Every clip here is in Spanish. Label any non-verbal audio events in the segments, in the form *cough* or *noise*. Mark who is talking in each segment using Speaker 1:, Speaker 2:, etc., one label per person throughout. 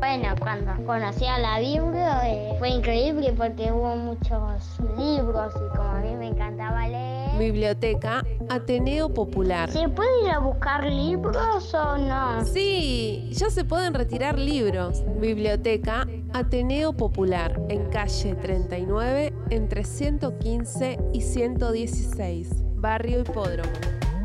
Speaker 1: Bueno, cuando conocí a la Biblia eh, fue increíble porque hubo muchos libros y como a mí me encantaba leer.
Speaker 2: Biblioteca Ateneo Popular.
Speaker 1: ¿Se puede ir a buscar libros o no?
Speaker 2: Sí, ya se pueden retirar libros. Biblioteca Ateneo Popular, en calle 39, entre 115 y 116, Barrio Hipódromo.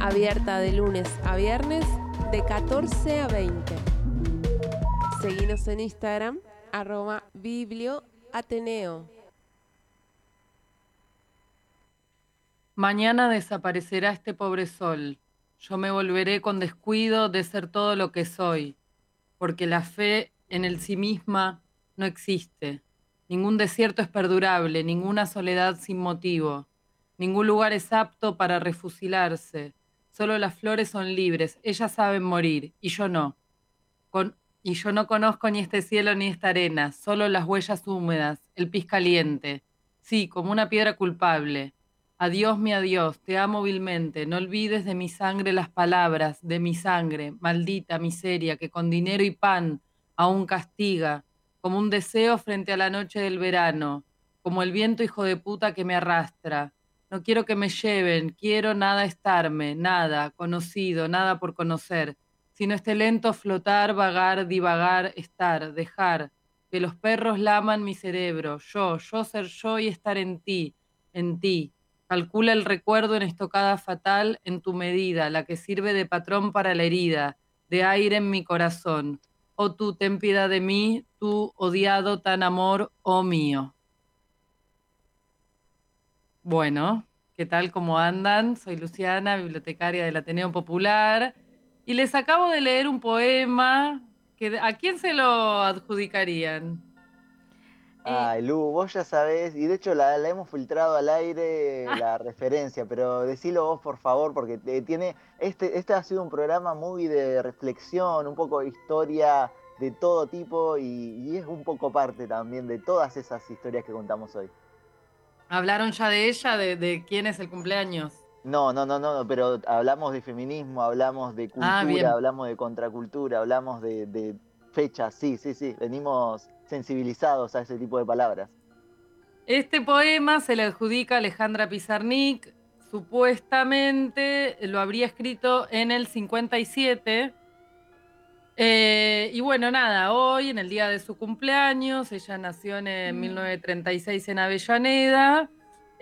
Speaker 2: Abierta de lunes a viernes, de 14 a 20. Seguinos en Instagram, arroba biblioateneo.
Speaker 3: Mañana desaparecerá este pobre sol. Yo me volveré con descuido de ser todo lo que soy, porque la fe en el sí misma no existe. Ningún desierto es perdurable, ninguna soledad sin motivo. Ningún lugar es apto para refusilarse. Solo las flores son libres, ellas saben morir, y yo no. Con, y yo no conozco ni este cielo ni esta arena, solo las huellas húmedas, el pis caliente. Sí, como una piedra culpable. Adiós, mi adiós, te amo vilmente, no olvides de mi sangre las palabras, de mi sangre, maldita miseria, que con dinero y pan aún castiga, como un deseo frente a la noche del verano, como el viento hijo de puta que me arrastra. No quiero que me lleven, quiero nada estarme, nada conocido, nada por conocer, sino este lento flotar, vagar, divagar, estar, dejar, que los perros laman mi cerebro, yo, yo ser yo y estar en ti, en ti, Calcula el recuerdo en estocada fatal en tu medida, la que sirve de patrón para la herida, de aire en mi corazón. Oh tú, ten piedad de mí, tú, odiado tan amor, oh mío. Bueno, ¿qué tal? ¿Cómo andan? Soy Luciana, bibliotecaria del Ateneo Popular, y les acabo de leer un poema que ¿a quién se lo adjudicarían?
Speaker 4: Eh, Ay, Lu, vos ya sabés, y de hecho la, hemos filtrado al aire *laughs* la referencia, pero decilo vos por favor, porque tiene, este, este ha sido un programa muy de reflexión, un poco de historia de todo tipo y, es un poco parte también de todas esas historias que contamos hoy.
Speaker 3: ¿Hablaron ya de ella, de, quién es el cumpleaños?
Speaker 4: No, no, no, no, pero hablamos de feminismo, hablamos de ah, cultura, hablamos de contracultura, hablamos de, de fechas, sí, sí, sí, venimos sensibilizados a ese tipo de palabras.
Speaker 3: Este poema se le adjudica a Alejandra Pizarnik, supuestamente lo habría escrito en el 57. Eh, y bueno, nada, hoy, en el día de su cumpleaños, ella nació en 1936 mm. en Avellaneda.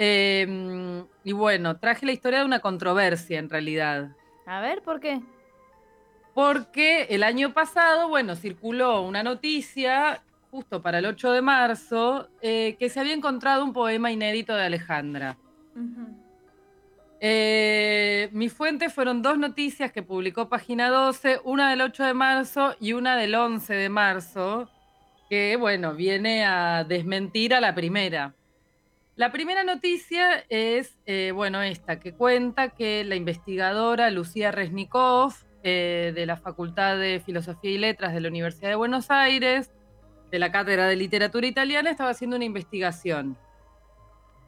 Speaker 3: Em, y bueno, traje la historia de una controversia en realidad.
Speaker 5: A ver, ¿por qué?
Speaker 3: Porque el año pasado, bueno, circuló una noticia justo para el 8 de marzo, eh, que se había encontrado un poema inédito de Alejandra. Eh, mis fuentes fueron dos noticias que publicó Página 12, una del 8 de marzo y una del 11 de marzo, que, bueno, viene a desmentir a la primera. La primera noticia es, eh, bueno, esta, que cuenta que la investigadora Lucía Resnikov, de la Facultad de Filosofía y Letras de la Universidad de Buenos Aires, de la Cátedra de Literatura Italiana, estaba haciendo una investigación.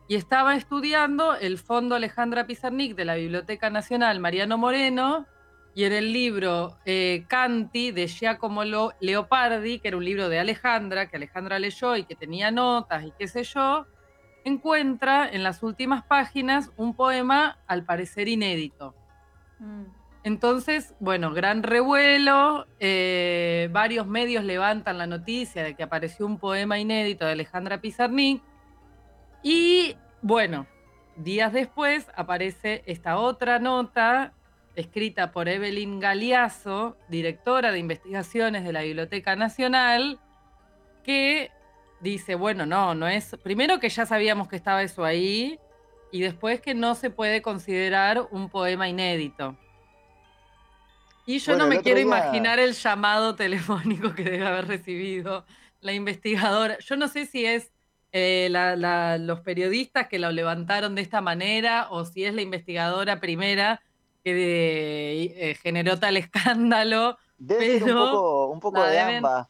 Speaker 3: Y estaba estudiando el Fondo Alejandra Pizarnik de la Biblioteca Nacional Mariano Moreno, y en el libro eh, Canti de Giacomo Leopardi, que era un libro de Alejandra, que Alejandra leyó y que tenía notas y qué sé yo, encuentra en las últimas páginas un poema al parecer inédito. Mm. Entonces, bueno, gran revuelo, eh, varios medios levantan la noticia de que apareció un poema inédito de Alejandra Pizarnik y bueno, días después aparece esta otra nota escrita por Evelyn Galeazo, directora de investigaciones de la Biblioteca Nacional, que dice, bueno, no, no es, primero que ya sabíamos que estaba eso ahí y después que no se puede considerar un poema inédito. Y yo no me quiero imaginar el llamado *laughs* telefónico que debe haber recibido la investigadora. Yo no sé si es eh, los periodistas que lo levantaron de esta manera o si es la investigadora primera que eh, generó tal *laughs* escándalo.
Speaker 4: Debe ser un poco, un poco de ambas.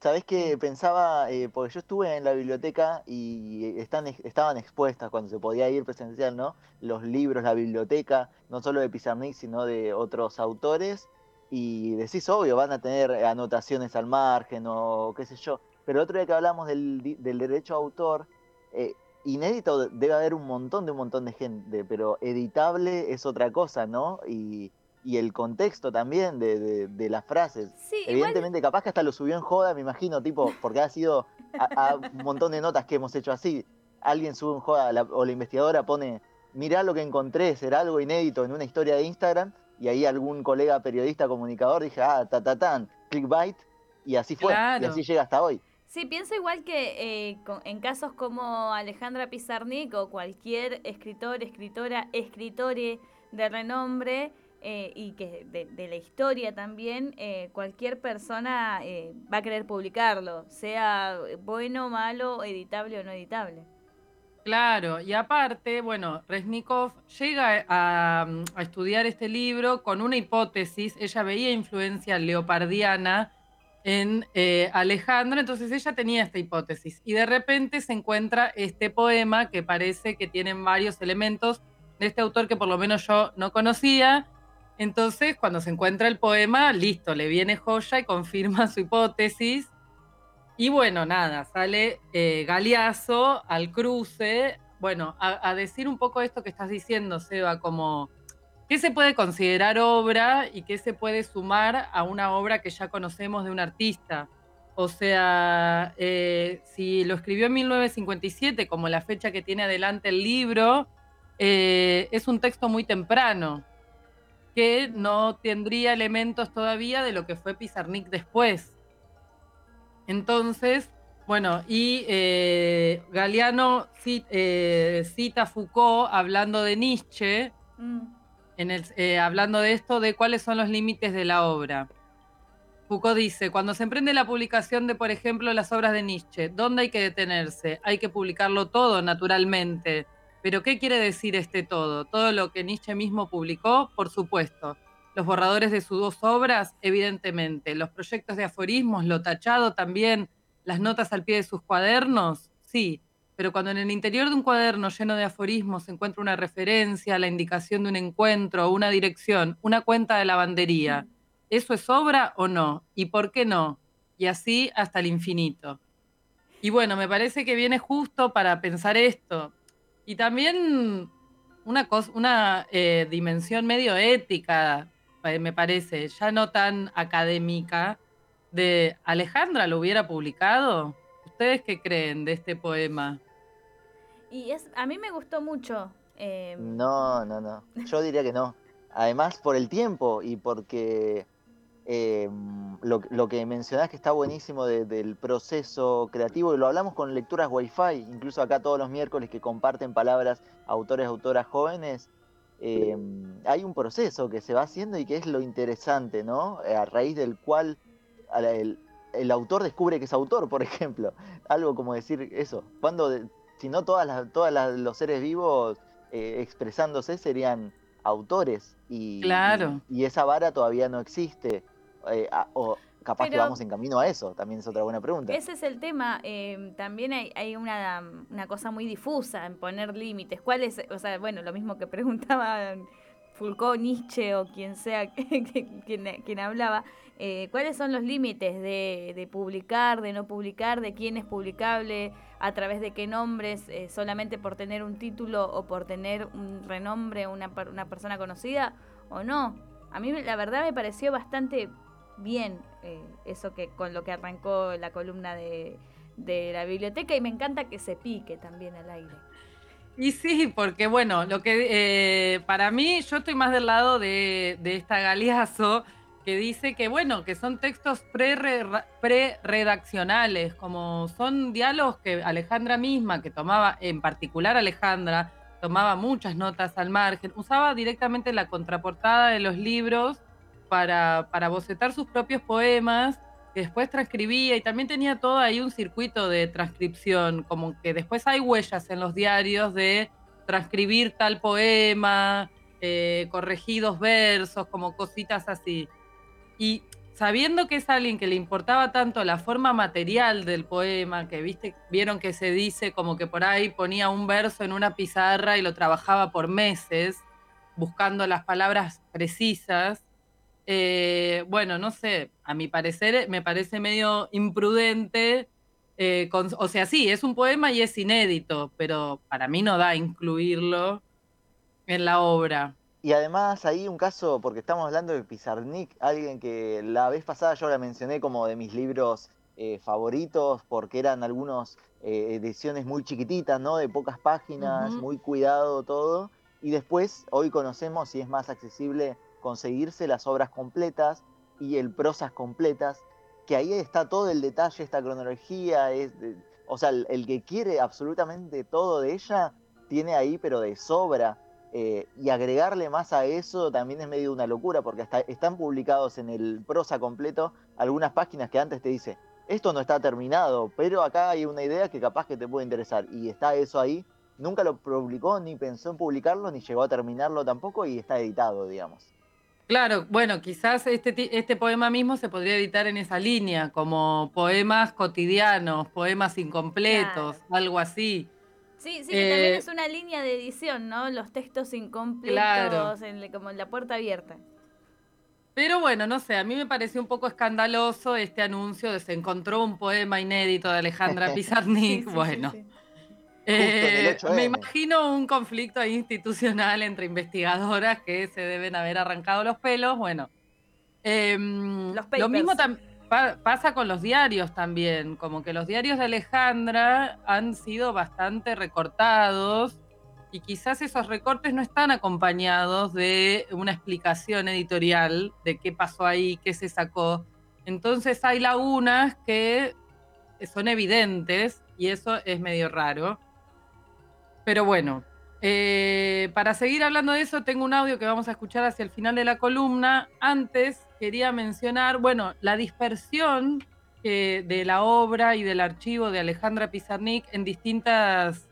Speaker 4: Sabés que pensaba, eh, porque yo estuve en la biblioteca y están, estaban expuestas cuando se podía ir presencial, ¿no? Los libros, la biblioteca, no solo de Pizarnik, sino de otros autores. y decís, obvio, van a tener anotaciones al margen o qué sé yo. Pero otro día que hablamos del, del derecho a autor, eh, inédito debe haber un montón de un montón de gente, pero editable es otra cosa, ¿no? Y, y el contexto también de, de, las frases. Evidentemente, capaz que hasta lo subió en joda, me imagino, tipo, porque ha sido a, un montón de notas que hemos hecho así. Alguien sube en joda o la investigadora pone, mirá lo que encontré, será algo inédito en una historia de Instagram, y ahí algún colega periodista comunicador dije, ah, ta, ta, tan, clickbait, y así fue, y así llega hasta hoy.
Speaker 5: Sí, pienso igual que eh, en casos como Alejandra Pizarnik o cualquier escritor, escritora, escritore de renombre eh, y que de, la historia también, eh, cualquier persona va a querer publicarlo, sea bueno, malo, editable o no editable.
Speaker 3: Claro, y aparte, bueno, Resnikov llega a, a estudiar este libro con una hipótesis, ella veía influencia leopardiana, en eh, Alejandro, entonces ella tenía esta hipótesis y de repente se encuentra este poema que parece que tiene varios elementos de este autor que por lo menos yo no conocía. Entonces, cuando se encuentra el poema, listo, le viene joya y confirma su hipótesis. Y bueno, nada, sale eh, al cruce, bueno, a decir un poco esto que estás diciendo, Seba, como ¿Qué se puede considerar obra y qué se puede sumar a una obra que ya conocemos de un artista? O sea, eh, si lo escribió en 1957, como la fecha que tiene adelante el libro, eh, es un texto muy temprano, que no tendría elementos todavía de lo que fue Pizarnik después. Entonces, bueno, y eh, Galeano cita a Foucault hablando de Nietzsche. Mm. Eh, hablando de esto, de cuáles son los límites de la obra. Foucault dice, cuando se emprende la publicación de, por ejemplo, las obras de Nietzsche, ¿dónde hay que detenerse? Hay que publicarlo todo, naturalmente. Pero ¿qué quiere decir este todo? Todo lo que Nietzsche mismo publicó, por supuesto. Los borradores de sus dos obras, evidentemente. Los proyectos de aforismos, lo tachado también. Las notas al pie de sus cuadernos, sí pero cuando en el interior de un cuaderno lleno de aforismos se encuentra una referencia, la indicación de un encuentro, una dirección, una cuenta de lavandería, ¿eso es obra o no? ¿Y por qué no? Y así hasta el infinito. Y bueno, me parece que viene justo para pensar esto. Y también una, cosa, una eh, dimensión medio ética, eh, me parece, ya no tan académica, de Alejandra lo hubiera publicado. ¿Ustedes qué creen de este poema?
Speaker 5: Y es, a mí me gustó mucho.
Speaker 4: Em, no, no, no. Yo diría que no. Además, por el tiempo y porque em, lo, que mencionás que está buenísimo del proceso creativo, y lo hablamos con lecturas Wi-Fi, incluso acá todos los miércoles que comparten palabras autores, autoras jóvenes, em, hay un proceso que se va haciendo y que es lo interesante, ¿no? A raíz del cual el, el autor descubre que es autor, por *laughs* ejemplo. Algo como decir eso. Cuando si no todas las, todas los seres vivos eh, expresándose serían autores y, claro. y, esa vara todavía no existe. Eh, o capaz que vamos en camino a eso, también es otra buena pregunta.
Speaker 5: Ese es el tema, em, también hay, una, una, cosa muy difusa en poner límites. ¿Cuál es? O sea, bueno, lo mismo que preguntaba Foucault, Nietzsche o quien sea *laughs* quien, hablaba, eh, ¿cuáles son los límites de, de publicar, de no publicar, de quién es publicable? a través de qué nombres, eh, solamente por tener un título o por tener un renombre, una, una persona conocida o no. A mí la verdad me pareció bastante bien eh, eso que con lo que arrancó la columna de, la biblioteca y me encanta que se pique también al aire.
Speaker 3: Y sí, porque bueno, lo que eh, para mí yo estoy más del lado de, esta Galeazo que dice que, bueno, que son textos pre-redaccionales, como son diálogos que Alejandra misma, que tomaba, en particular Alejandra, tomaba muchas notas al margen, usaba directamente la contraportada de los libros para, para bocetar sus propios poemas, que después transcribía y también tenía todo ahí un circuito de transcripción, como que después hay huellas en los diarios de transcribir tal poema, eh, corregidos versos, como cositas así. Y sabiendo que es alguien que le importaba tanto la forma material del poema, que viste, vieron que se dice como que por ahí ponía un verso en una pizarra y lo trabajaba por meses, buscando las palabras precisas. Eh, bueno, no sé, a mi parecer me parece medio imprudente. eh, con- o sea, sí, es un poema y es inédito, pero para mí no da incluirlo en la obra.
Speaker 4: Y además hay un caso, porque estamos hablando de Pizarnik, alguien que la vez pasada yo la mencioné como de mis libros eh, favoritos, porque eran algunos eh, ediciones muy chiquititas, ¿no? De pocas páginas, muy cuidado todo. Y después, hoy conocemos y es más accesible conseguirse las obras completas y el prosas completas, que ahí está todo el detalle, esta cronología, es, o sea, el, el que quiere absolutamente todo de ella, tiene ahí pero de sobra. Eh, y agregarle más a eso también es medio una locura, porque hasta están publicados en el prosa completo algunas páginas que antes te dice, esto no está terminado, pero acá hay una idea que capaz que te puede interesar. Y está eso ahí. Nunca lo publicó, ni pensó en publicarlo, ni llegó a terminarlo tampoco, y está editado, digamos.
Speaker 3: Claro, bueno, quizás este, este poema mismo se podría editar en esa línea, como poemas cotidianos, poemas incompletos, algo así.
Speaker 5: Sí, sí, que también
Speaker 3: Eh,
Speaker 5: es una línea de edición, ¿no? Los textos incompletos,
Speaker 3: Claro.
Speaker 5: en como en la puerta abierta.
Speaker 3: Pero bueno, no sé, a mí me pareció un poco escandaloso este anuncio de se encontró un poema inédito de Alejandra *laughs* Pizarnik.
Speaker 5: Sí, sí,
Speaker 3: bueno,
Speaker 5: sí, sí.
Speaker 3: Eh, me
Speaker 4: 8M.
Speaker 3: imagino un conflicto institucional entre investigadoras que se deben haber arrancado los pelos. Bueno, em,
Speaker 5: Los
Speaker 3: lo mismo pa- pasa con los diarios también, como que los diarios de Alejandra han sido bastante recortados y quizás esos recortes no están acompañados de una explicación editorial de qué pasó ahí, qué se sacó. Entonces hay lagunas que son evidentes y eso es medio raro. Pero bueno, eh, para seguir hablando de eso, tengo un audio que vamos a escuchar hacia el final de la columna. Antes quería mencionar, bueno, la dispersión eh, de la obra y del archivo de Alejandra Pizarnik en distintas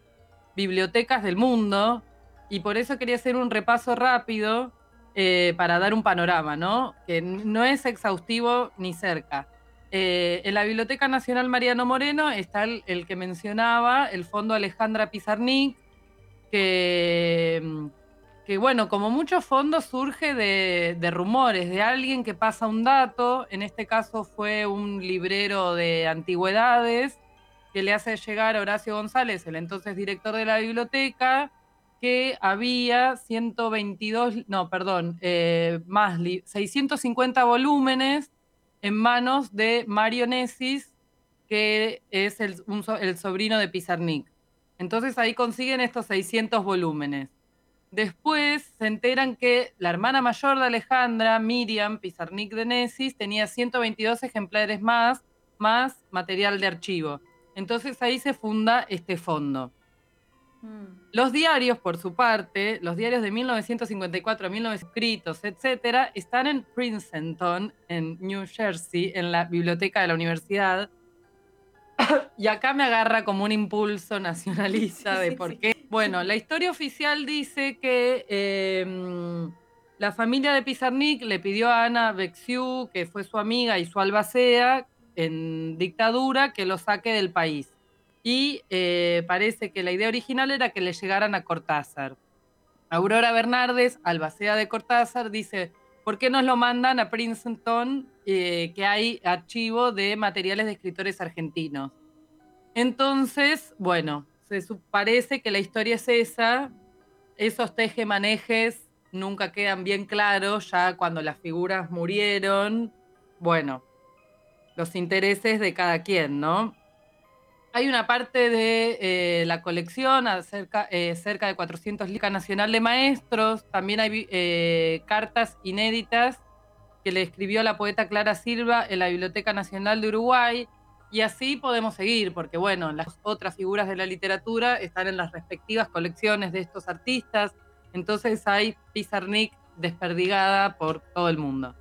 Speaker 3: bibliotecas del mundo. Y por eso quería hacer un repaso rápido eh, para dar un panorama, ¿no? Que no es exhaustivo ni cerca. Eh, en la Biblioteca Nacional Mariano Moreno está el, el que mencionaba, el Fondo Alejandra Pizarnik, que, bueno, como muchos fondos surge de, de rumores, de alguien que pasa un dato, en este caso fue un librero de antigüedades, que le hace llegar a Horacio González, el entonces director de la biblioteca, que había 122, no, perdón, eh, más, li- 650 volúmenes en manos de Mario Nessis, que es el, sobrino de Pizarnik. Entonces ahí consiguen estos 600 volúmenes. Después se enteran que la hermana mayor de Alejandra, Miriam Pizarnik de Nessis, tenía 122 ejemplares más, más material de archivo. Entonces ahí se funda este fondo.
Speaker 5: Mm.
Speaker 3: Los diarios, por su parte, los diarios de 1954 a 1900 escritos, etcétera, están en Princeton, en New Jersey, en la biblioteca de la universidad. *coughs* Y acá me agarra como un impulso nacionalista de por qué. Bueno, la historia oficial dice que eh, la familia de Pizarnik le pidió a Ana Bexiu, que fue su amiga y su albacea en dictadura, que lo saque del país y eh, parece que la idea original era que le llegaran a Cortázar. Aurora Bernardes, albacea de Cortázar, dice, ¿por qué nos lo mandan a Princeton, eh, que hay archivo de materiales de escritores argentinos? Entonces, bueno, se parece que la historia es esa, esos tejemanejes nunca quedan bien claros, ya cuando las figuras murieron, bueno, los intereses de cada quien, ¿no? Hay una parte de eh, la colección, acerca, eh, cerca de 400 Liga Nacional de Maestros. También hay eh, cartas inéditas que le escribió la poeta Clara Silva en la Biblioteca Nacional de Uruguay. Y así podemos seguir, porque bueno, las otras figuras de la literatura están en las respectivas colecciones de estos artistas. Entonces hay Pizarnik desperdigada por todo el mundo.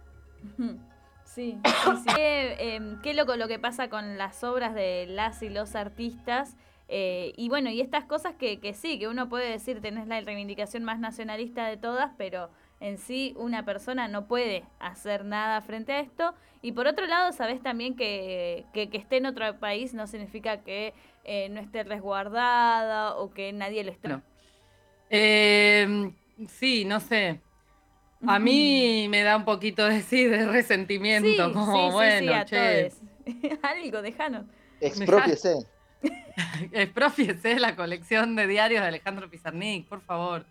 Speaker 5: Sí, sí, sí. Qué, *coughs* em, qué loco lo que pasa con las obras de las y los artistas. eh, y bueno, y estas cosas que, que sí, que uno puede decir, tenés la reivindicación más nacionalista de todas, pero en sí una persona no puede hacer nada frente a esto. Y por otro lado, sabés también que, que, que esté en otro país no significa que eh, no esté resguardada o que nadie lo esté.
Speaker 3: Bueno. Eh, sí, no sé. A mí me da un poquito de sí, de resentimiento,
Speaker 5: Sí,
Speaker 3: como
Speaker 5: sí,
Speaker 3: bueno,
Speaker 5: sí, a
Speaker 3: che,
Speaker 5: todos. *laughs* Algo, déjanos.
Speaker 4: Expropiese. *laughs*
Speaker 3: expropiese la colección de diarios de Alejandro Pizarnik, por favor.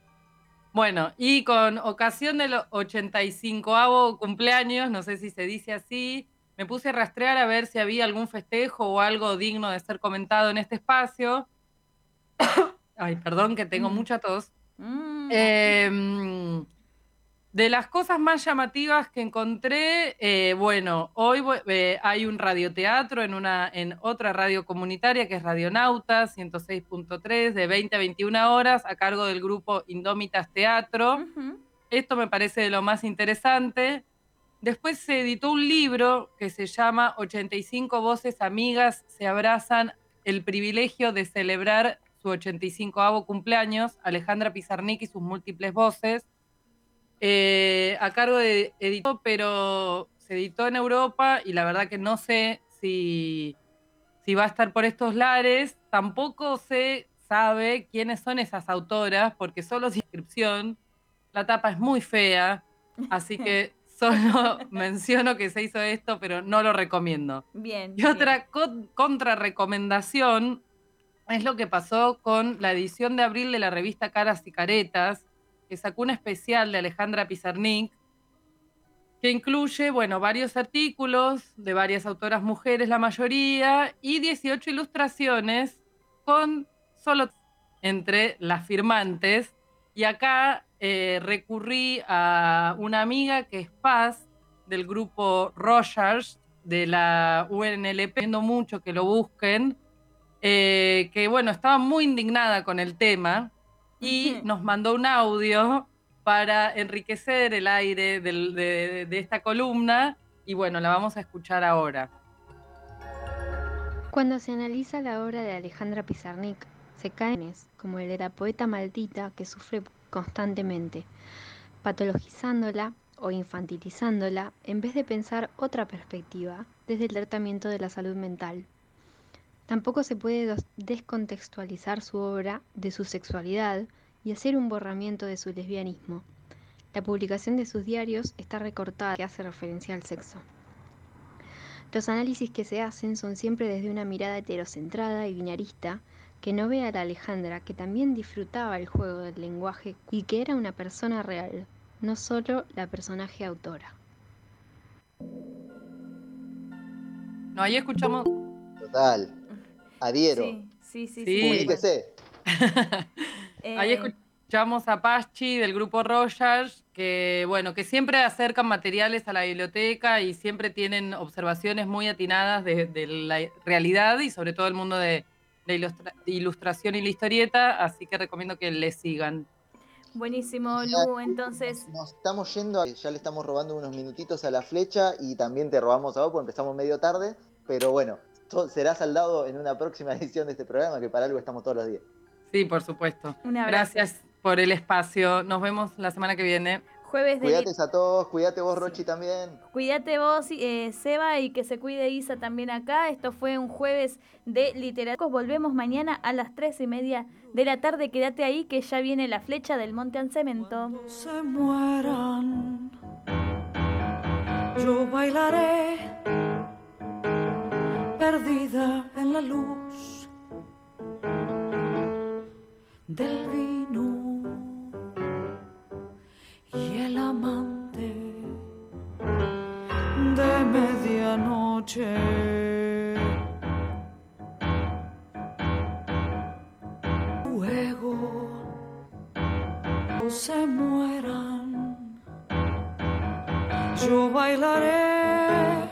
Speaker 3: Bueno, y con ocasión del 85 cumpleaños, no sé si se dice así, me puse a rastrear a ver si había algún festejo o algo digno de ser comentado en este espacio. *coughs* Ay, perdón que tengo
Speaker 5: Mm.
Speaker 3: mucha tos.
Speaker 5: Mm,
Speaker 3: Eh, de las cosas más llamativas que encontré, eh, bueno, hoy eh, hay un radioteatro en, una, en otra radio comunitaria que es Radionauta 106.3 de 20 a 21 horas a cargo del grupo Indómitas Teatro. Esto me parece de lo más interesante. Después se editó un libro que se llama 85 voces amigas se abrazan el privilegio de celebrar su 85 cumpleaños, Alejandra Pizarnik y sus múltiples voces, eh, a cargo de editó, pero se editó en Europa y la verdad que no sé si, si va a estar por estos lares. Tampoco se sabe quiénes son esas autoras, porque solo es inscripción. La tapa es muy fea, así que *laughs* solo menciono que se hizo esto, pero no lo recomiendo.
Speaker 5: Bien.
Speaker 3: Y otra con- contrarrecomendación es lo que pasó con la edición de abril de la revista Caras y Caretas, que sacó un especial de Alejandra Pizarnik, que incluye, bueno, varios artículos de varias autoras mujeres, la mayoría, y 18 ilustraciones con solo entre las firmantes. Y acá eh, recurrí a una amiga que es Paz, del grupo Rogers, de la UNLP, viendo mucho que lo busquen, eh, que bueno, estaba muy indignada con el tema y nos mandó un audio para enriquecer el aire del- de, de esta columna y bueno, la vamos a escuchar ahora.
Speaker 6: Cuando se analiza la obra de Alejandra Pizarnik, se caen como el de la poeta maldita que sufre constantemente, patologizándola o infantilizándola en vez de pensar otra perspectiva desde el tratamiento de la salud mental. Tampoco se puede descontextualizar su obra de su sexualidad y hacer un borramiento de su lesbianismo. La publicación de sus diarios está recortada que hace referencia al sexo. Los análisis que se hacen son siempre desde una mirada heterocentrada y binarista que no ve a la Alejandra que también disfrutaba el juego del lenguaje y que era una persona real, no solo la personaje autora.
Speaker 3: No, ahí escuchamos.
Speaker 4: Total. Adhiero.
Speaker 5: Sí, sí, sí.
Speaker 3: Sí.
Speaker 4: Comuníquese. *laughs*
Speaker 5: Eh,
Speaker 3: Ahí escuchamos a Pachi del grupo Rogers, que bueno, que siempre acercan materiales a la biblioteca y siempre tienen observaciones muy atinadas de, de la realidad y sobre todo el mundo de, de ilustra- ilustración y la historieta, así que recomiendo que les sigan.
Speaker 5: Buenísimo, Lu. Entonces,
Speaker 4: Nos estamos yendo, a- ya le estamos robando unos minutitos a la flecha y también te robamos a vos porque empezamos medio tarde, pero bueno, será saldado en una próxima *laughs* edición de este programa que para algo estamos todos los días.
Speaker 3: Sí, por supuesto.
Speaker 5: un abrazo.
Speaker 3: Gracias por el espacio. Nos vemos la semana que viene.
Speaker 5: Jueves de
Speaker 4: Cuídate a todos, cuídate vos,
Speaker 5: Sí.
Speaker 4: Rochi, también.
Speaker 5: Cuídate vos, eh, Seba, y que se cuide Isa también acá. Esto fue un jueves de literatos. Volvemos mañana a las tres y media de la tarde. Quédate ahí que ya viene la flecha del Monte Ancemento.
Speaker 7: se mueran, yo bailaré perdida en la luz del vino y el amante de medianoche. Luego se mueran, yo bailaré